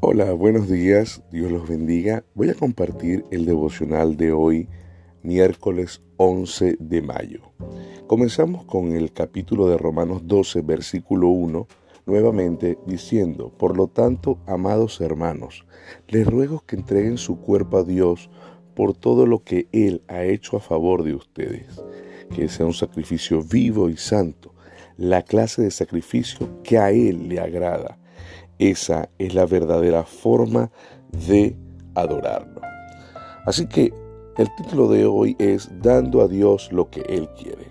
Hola, buenos días, Dios los bendiga. Voy a compartir el devocional de hoy, miércoles 11 de mayo. Comenzamos con el capítulo de Romanos 12, versículo 1, nuevamente diciendo, por lo tanto, amados hermanos, les ruego que entreguen su cuerpo a Dios por todo lo que Él ha hecho a favor de ustedes, que sea un sacrificio vivo y santo, la clase de sacrificio que a Él le agrada esa es la verdadera forma de adorarlo. Así que el título de hoy es Dando a Dios lo que Él quiere.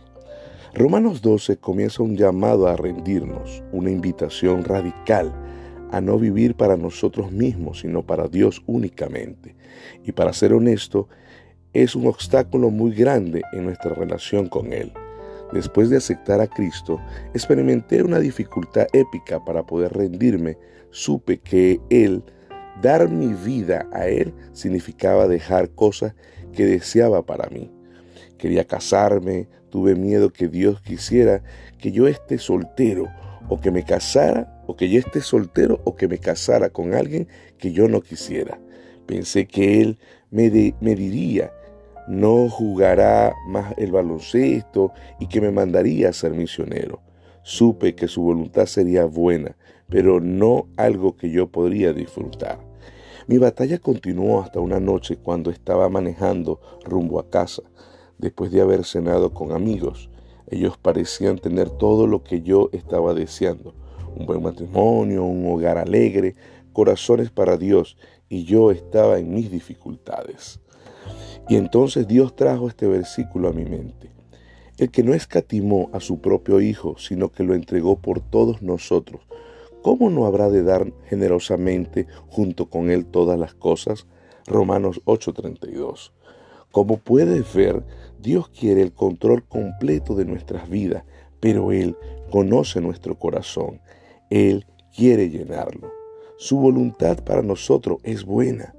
Romanos 12 comienza un llamado a rendirnos, una invitación radical a no vivir para nosotros mismos, sino para Dios únicamente. Y para ser honesto, es un obstáculo muy grande en nuestra relación con Él. Después de aceptar a Cristo, experimenté una dificultad épica para poder rendirme. Supe que Él, dar mi vida a Él, significaba dejar cosas que deseaba para mí. Quería casarme, tuve miedo que Dios quisiera que yo esté soltero o que me casara, o que yo esté soltero o que me casara con alguien que yo no quisiera. Pensé que Él me, me diría no jugará más el baloncesto y que me mandaría a ser misionero. Supe que su voluntad sería buena, pero no algo que yo podría disfrutar. Mi batalla continuó hasta una noche cuando estaba manejando rumbo a casa, después de haber cenado con amigos. Ellos parecían tener todo lo que yo estaba deseando, un buen matrimonio, un hogar alegre, corazones para Dios, y yo estaba en mis dificultades. Y entonces Dios trajo este versículo a mi mente. El que no escatimó a su propio Hijo, sino que lo entregó por todos nosotros, ¿cómo no habrá de dar generosamente junto con Él todas las cosas? Romanos 8:32. Como puedes ver, Dios quiere el control completo de nuestras vidas, pero Él conoce nuestro corazón. Él quiere llenarlo. Su voluntad para nosotros es buena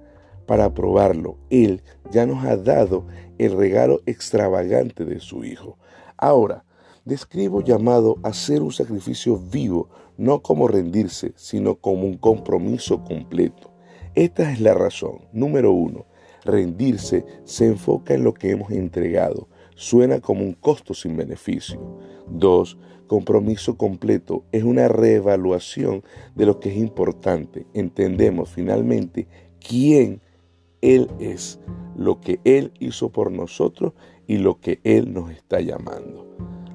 para probarlo. Él ya nos ha dado el regalo extravagante de su Hijo. Ahora, describo llamado a ser un sacrificio vivo, no como rendirse, sino como un compromiso completo. Esta es la razón. Número uno, rendirse se enfoca en lo que hemos entregado. Suena como un costo sin beneficio. Dos, compromiso completo es una reevaluación de lo que es importante. Entendemos finalmente quién él es, lo que Él hizo por nosotros y lo que Él nos está llamando.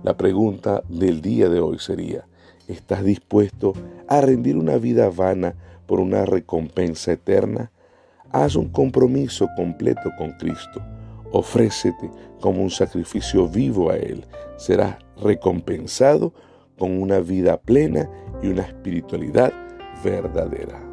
La pregunta del día de hoy sería, ¿estás dispuesto a rendir una vida vana por una recompensa eterna? Haz un compromiso completo con Cristo. Ofrécete como un sacrificio vivo a Él. Serás recompensado con una vida plena y una espiritualidad verdadera.